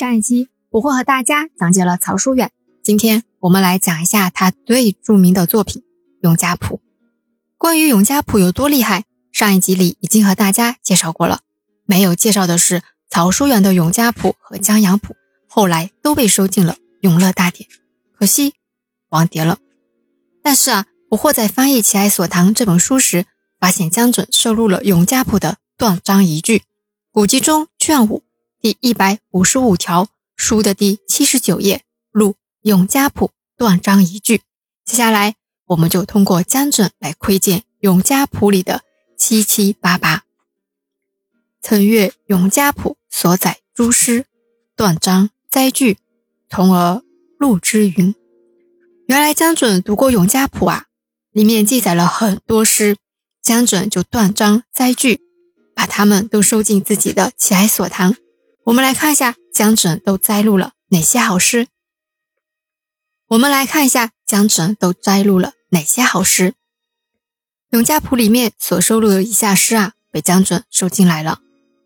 上一期我会和大家讲解了曹淑远，今天我们来讲一下他最著名的作品《永嘉谱》。关于《永嘉谱》有多厉害，上一集里已经和大家介绍过了。没有介绍的是曹淑远的《永嘉谱》和《江阳谱》，后来都被收进了《永乐大典》，可惜亡蝶了。但是啊，不惑在翻译《齐哀所堂》这本书时，发现江准收录了《永嘉谱》的断章一句，古籍中卷五。第一百五十五条，书的第七十九页录《永嘉谱》断章一句。接下来，我们就通过江准来窥见《永嘉谱》里的七七八八。曾阅《永嘉谱》所载诸诗、断章、摘句，从而录之云。原来江准读过《永嘉谱》啊，里面记载了很多诗，江准就断章摘句，把它们都收进自己的喜爱所堂。我们来看一下江准都摘录了哪些好诗。我们来看一下江准都摘录了哪些好诗。《永嘉谱》里面所收录的以下诗啊，被江准收进来了，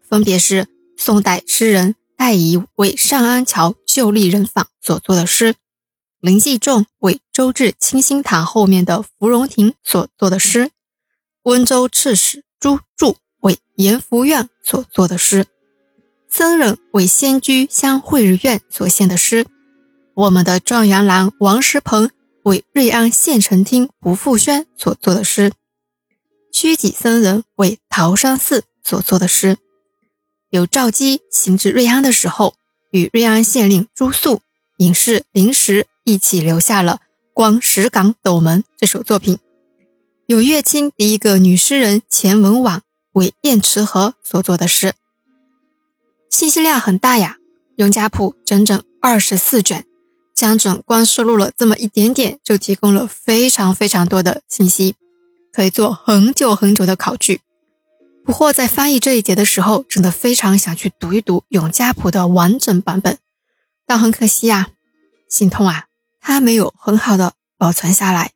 分别是宋代诗人戴仪为上安桥旧立人坊所作的诗，林继仲为周至清心堂后面的芙蓉亭所作的诗，温州刺史朱柱为延福院所作的诗。僧人为仙居乡慧日院所献的诗，我们的状元郎王石鹏为瑞安县城厅胡复轩所作的诗，虚己僧人为桃山寺所作的诗，有赵姬行至瑞安的时候，与瑞安县令朱肃、隐士林时一起留下了《光石岗斗门》这首作品，有乐清第一个女诗人钱文婉为燕池河所作的诗。信息量很大呀，《永嘉谱》整整二十四卷，江准光收录了这么一点点，就提供了非常非常多的信息，可以做很久很久的考据。不过在翻译这一节的时候，真的非常想去读一读《永嘉谱》的完整版本，但很可惜呀，心痛啊，它没有很好的保存下来。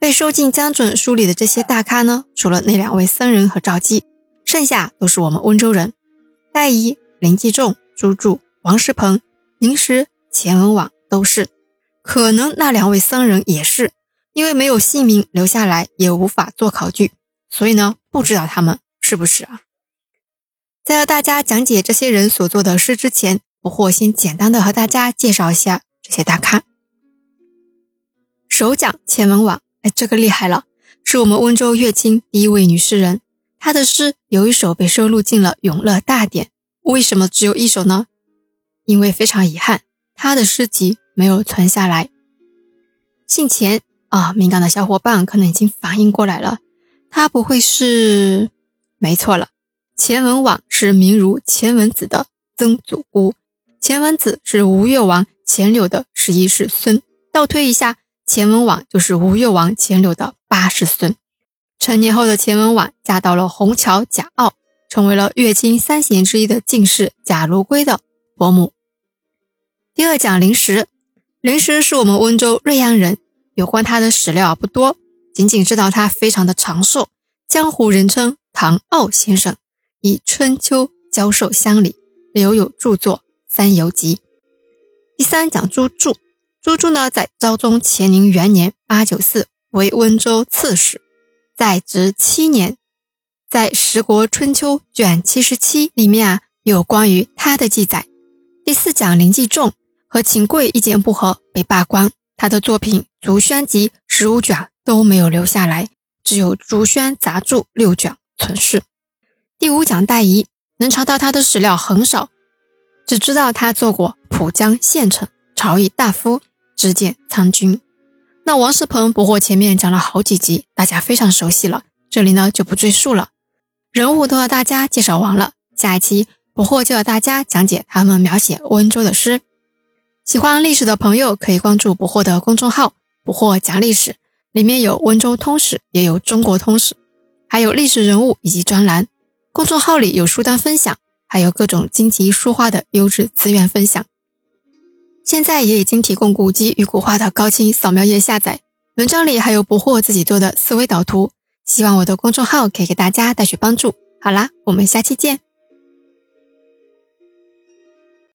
被收进江准书里的这些大咖呢，除了那两位僧人和赵姬，剩下都是我们温州人。戴仪、林继仲、朱柱、王石鹏、林时、钱文网都是，可能那两位僧人也是，因为没有姓名留下来，也无法做考据，所以呢，不知道他们是不是啊。在和大家讲解这些人所做的诗之前，不惑先简单的和大家介绍一下这些大咖。首讲钱文网，哎，这个厉害了，是我们温州乐清第一位女诗人。他的诗有一首被收录进了《永乐大典》，为什么只有一首呢？因为非常遗憾，他的诗集没有存下来。姓钱啊，敏感的小伙伴可能已经反应过来了，他不会是……没错了，钱文网是名儒钱文子的曾祖姑，钱文子是吴越王钱柳的十一世孙，倒推一下，钱文网就是吴越王钱柳的八世孙。成年后的钱文婉嫁到了虹桥贾傲，成为了乐清三贤之一的进士贾如圭的伯母。第二讲林时，林时是我们温州瑞安人，有关他的史料不多，仅仅知道他非常的长寿，江湖人称唐傲先生，以春秋教授乡里，留有著作《三游集》。第三讲朱柱，朱柱呢在昭宗乾宁元年八九四为温州刺史。在职七年，在《十国春秋》卷七十七里面啊，有关于他的记载。第四讲林继仲和秦桧意见不合被罢官，他的作品《竹轩集》十五卷都没有留下来，只有《竹轩杂著》六卷存世。第五讲戴仪，能查到他的史料很少，只知道他做过浦江县丞、朝议大夫、知见参军。那王世鹏不惑前面讲了好几集，大家非常熟悉了，这里呢就不赘述了。人物都要大家介绍完了，下一期不惑就要大家讲解他们描写温州的诗。喜欢历史的朋友可以关注不惑的公众号“不惑讲历史”，里面有温州通史，也有中国通史，还有历史人物以及专栏。公众号里有书单分享，还有各种荆棘书画的优质资源分享。现在也已经提供古籍与古画的高清扫描页下载，文章里还有不惑自己做的思维导图，希望我的公众号可以给大家带去帮助。好啦，我们下期见。